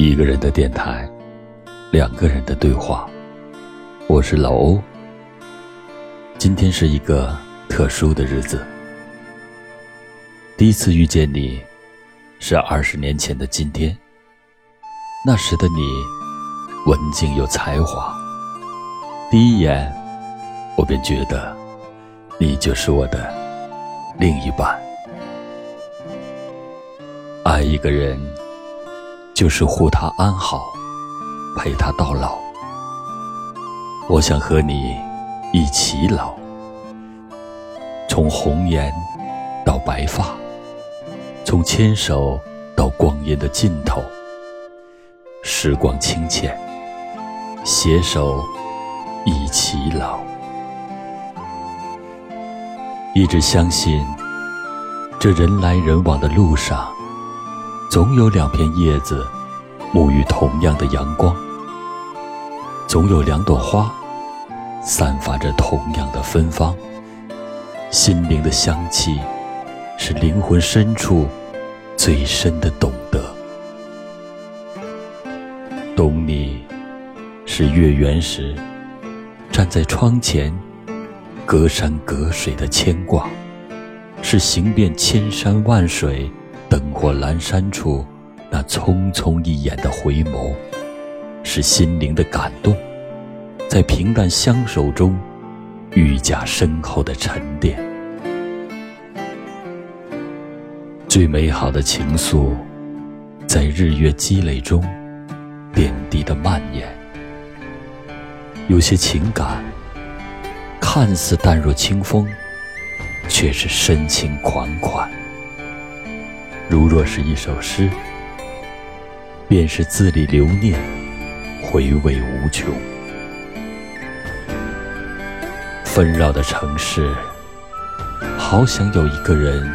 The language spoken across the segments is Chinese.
一个人的电台，两个人的对话。我是老欧。今天是一个特殊的日子。第一次遇见你，是二十年前的今天。那时的你，文静有才华。第一眼，我便觉得，你就是我的另一半。爱一个人。就是护他安好，陪他到老。我想和你一起老，从红颜到白发，从牵手到光阴的尽头。时光清浅，携手一起老。一直相信，这人来人往的路上。总有两片叶子，沐浴同样的阳光；总有两朵花，散发着同样的芬芳。心灵的香气，是灵魂深处最深的懂得。懂你，是月圆时站在窗前，隔山隔水的牵挂；是行遍千山万水。灯火阑珊处，那匆匆一眼的回眸，是心灵的感动；在平淡相守中，愈加深厚的沉淀。最美好的情愫，在日月积累中，点滴的蔓延。有些情感，看似淡若清风，却是深情款款。如若是一首诗，便是字里留念，回味无穷。纷扰的城市，好想有一个人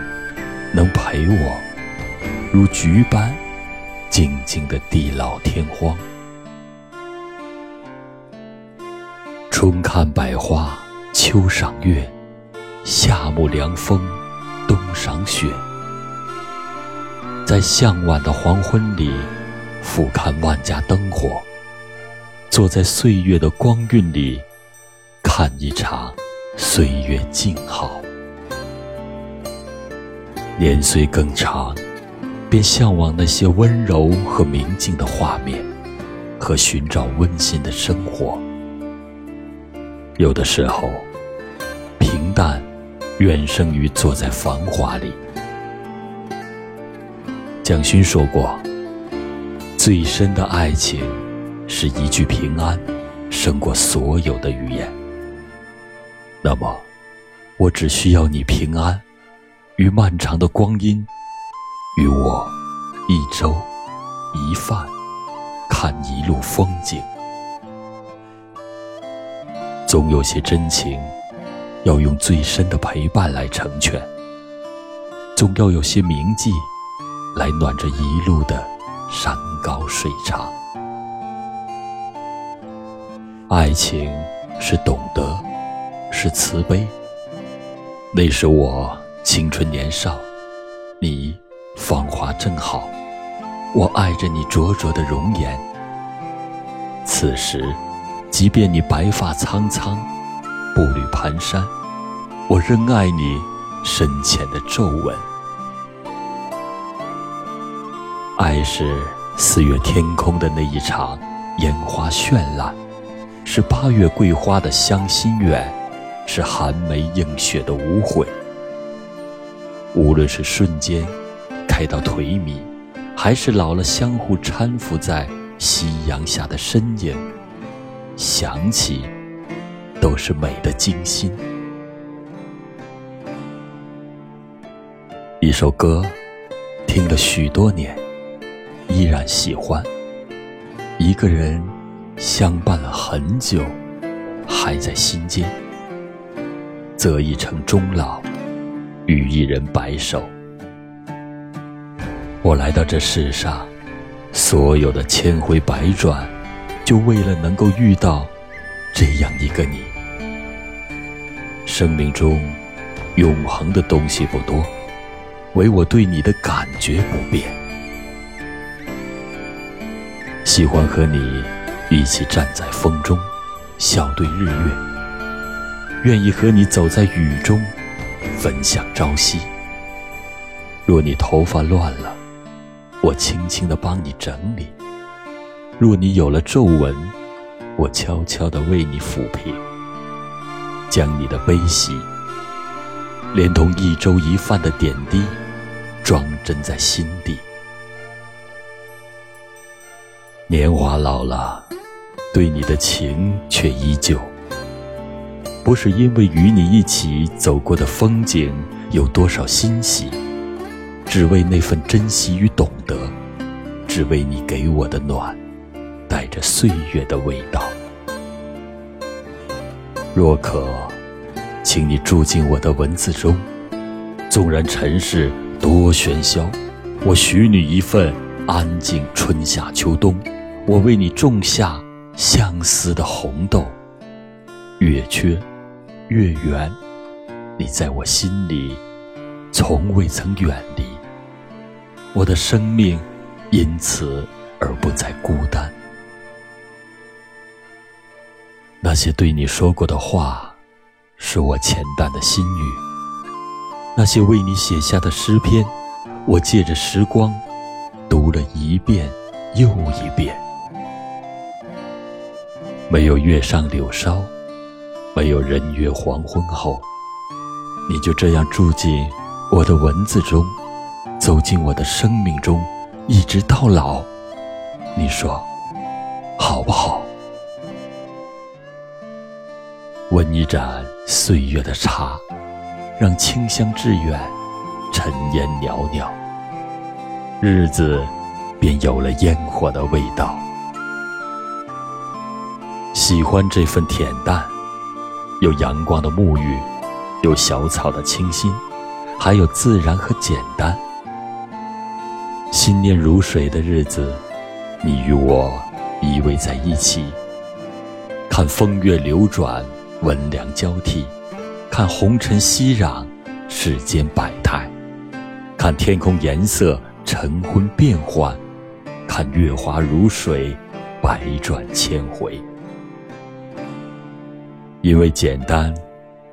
能陪我，如菊般静静的地老天荒。春看百花，秋赏月，夏沐凉风，冬赏雪。在向晚的黄昏里，俯瞰万家灯火；坐在岁月的光晕里，看一场岁月静好。年岁更长，便向往那些温柔和明净的画面，和寻找温馨的生活。有的时候，平淡远胜于坐在繁华里。蒋勋说过：“最深的爱情，是一句平安，胜过所有的语言。”那么，我只需要你平安，与漫长的光阴，与我一粥一饭，看一路风景。总有些真情，要用最深的陪伴来成全；总要有些铭记。来暖这一路的山高水长。爱情是懂得，是慈悲。那时我青春年少，你芳华正好，我爱着你灼灼的容颜。此时，即便你白发苍苍，步履蹒跚，我仍爱你深浅的皱纹。爱是四月天空的那一场烟花绚烂，是八月桂花的香心远，是寒梅映雪的无悔。无论是瞬间开到颓靡，还是老了相互搀扶在夕阳下的身影，想起都是美的惊心。一首歌，听了许多年。依然喜欢一个人，相伴了很久，还在心间，择一城终老，与一人白首。我来到这世上，所有的千回百转，就为了能够遇到这样一个你。生命中永恒的东西不多，唯我对你的感觉不变。喜欢和你一起站在风中，笑对日月。愿意和你走在雨中，分享朝夕。若你头发乱了，我轻轻地帮你整理；若你有了皱纹，我悄悄地为你抚平。将你的悲喜，连同一粥一饭的点滴，装帧在心底。年华老了，对你的情却依旧。不是因为与你一起走过的风景有多少欣喜，只为那份珍惜与懂得，只为你给我的暖，带着岁月的味道。若可，请你住进我的文字中。纵然尘世多喧嚣，我许你一份安静。春夏秋冬，我为你种下相思的红豆。月缺，月圆，你在我心里，从未曾远离。我的生命因此而不再孤单。那些对你说过的话，是我浅淡的心语；那些为你写下的诗篇，我借着时光读了一遍又一遍。没有月上柳梢，没有人约黄昏后，你就这样住进我的文字中，走进我的生命中，一直到老。你说好不好？温一盏岁月的茶，让清香致远，尘烟袅袅，日子便有了烟火的味道。喜欢这份恬淡，有阳光的沐浴，有小草的清新，还有自然和简单。心念如水的日子，你与我依偎在一起，看风月流转。温凉交替，看红尘熙攘，世间百态；看天空颜色晨昏变幻，看月华如水，百转千回。因为简单，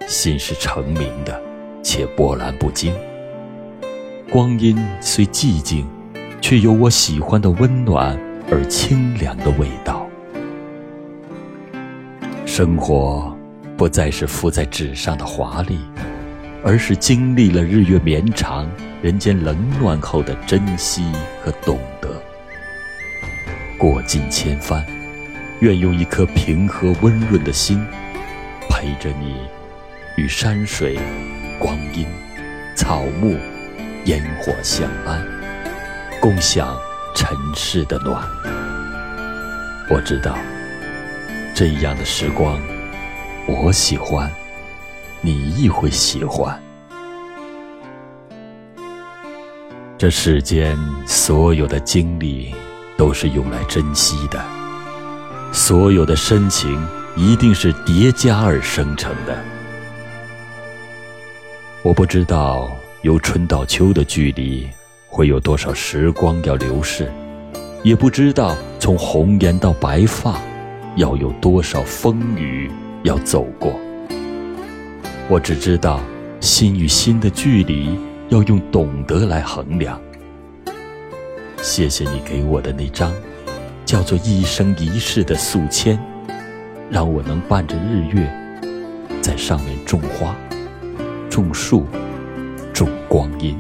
心是澄明的，且波澜不惊。光阴虽寂静，却有我喜欢的温暖而清凉的味道。生活。不再是浮在纸上的华丽，而是经历了日月绵长、人间冷暖后的珍惜和懂得。过尽千帆，愿用一颗平和温润的心，陪着你，与山水、光阴、草木、烟火相安，共享尘世的暖。我知道，这样的时光。我喜欢，你亦会喜欢。这世间所有的经历，都是用来珍惜的；所有的深情，一定是叠加而生成的。我不知道由春到秋的距离会有多少时光要流逝，也不知道从红颜到白发要有多少风雨。要走过，我只知道，心与心的距离要用懂得来衡量。谢谢你给我的那张，叫做一生一世的素签，让我能伴着日月，在上面种花、种树、种光阴，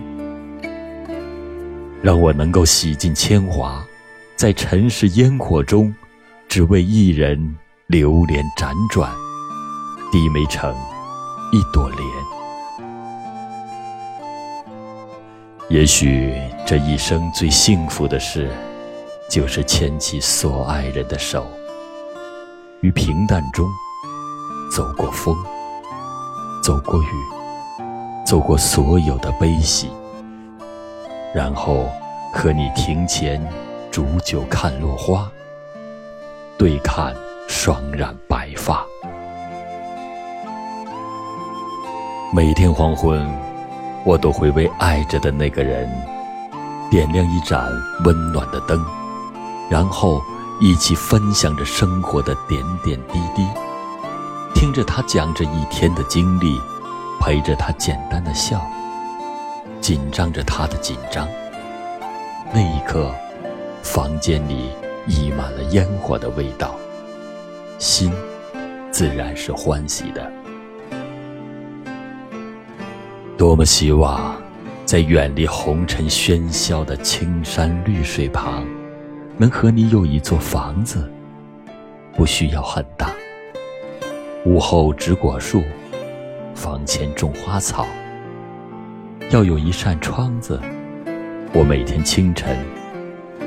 让我能够洗尽铅华，在尘世烟火中，只为一人流连辗转。低眉成一朵莲。也许这一生最幸福的事，就是牵起所爱人的手，于平淡中走过风，走过雨，走过所有的悲喜，然后和你庭前煮酒看落花，对看双染白发。每天黄昏，我都会为爱着的那个人点亮一盏温暖的灯，然后一起分享着生活的点点滴滴，听着他讲着一天的经历，陪着他简单的笑，紧张着他的紧张。那一刻，房间里溢满了烟火的味道，心自然是欢喜的。多么希望，在远离红尘喧嚣的青山绿水旁，能和你有一座房子，不需要很大。屋后植果树，房前种花草，要有一扇窗子。我每天清晨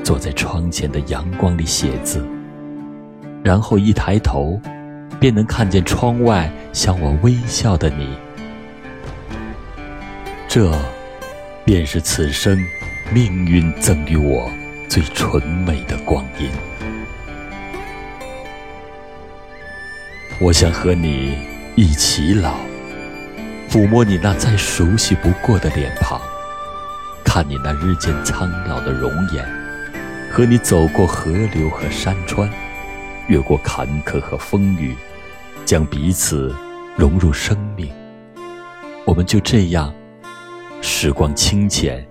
坐在窗前的阳光里写字，然后一抬头，便能看见窗外向我微笑的你。这，便是此生命运赠予我最纯美的光阴。我想和你一起老，抚摸你那再熟悉不过的脸庞。看你那日渐苍老的容颜，和你走过河流和山川，越过坎坷和风雨，将彼此融入生命。我们就这样，时光清浅，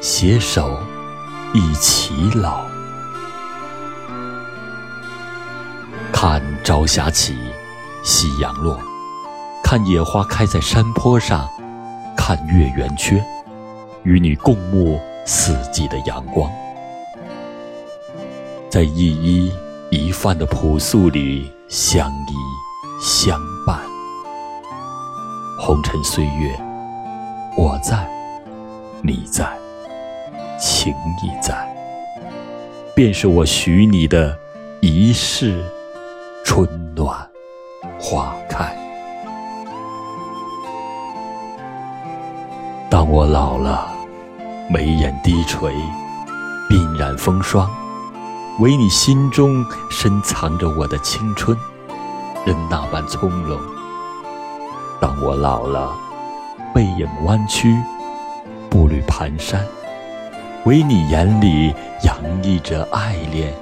携手一起老。看朝霞起，夕阳落，看野花开在山坡上，看月圆缺。与你共沐四季的阳光，在一衣一饭的朴素里相依相伴。红尘岁月，我在，你在，情意在，便是我许你的一世春暖花开。当我老了。眉眼低垂，鬓染风霜，唯你心中深藏着我的青春，仍那般从容。当我老了，背影弯曲，步履蹒跚，唯你眼里洋溢着爱恋，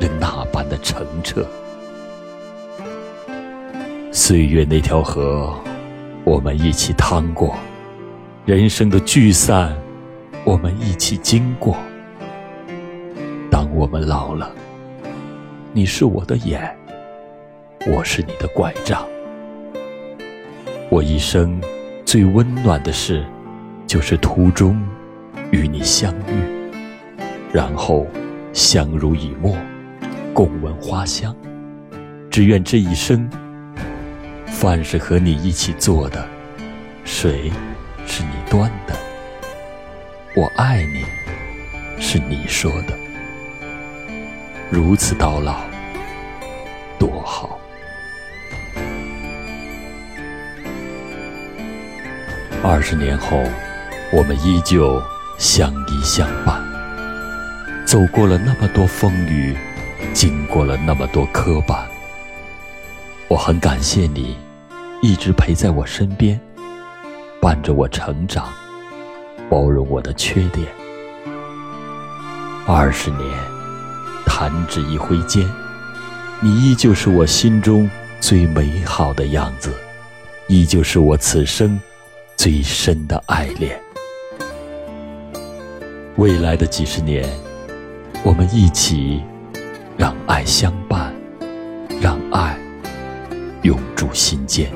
仍那般的澄澈。岁月那条河，我们一起趟过，人生的聚散。我们一起经过。当我们老了，你是我的眼，我是你的拐杖。我一生最温暖的事，就是途中与你相遇，然后相濡以沫，共闻花香。只愿这一生，饭是和你一起做的，水是你端的。我爱你，是你说的。如此到老，多好。二十年后，我们依旧相依相伴，走过了那么多风雨，经过了那么多磕绊。我很感谢你，一直陪在我身边，伴着我成长。包容我的缺点。二十年，弹指一挥间，你依旧是我心中最美好的样子，依旧是我此生最深的爱恋。未来的几十年，我们一起让爱相伴，让爱永驻心间。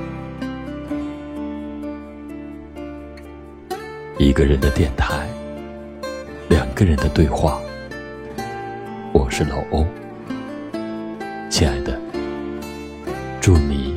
一个人的电台，两个人的对话。我是老欧，亲爱的，祝你。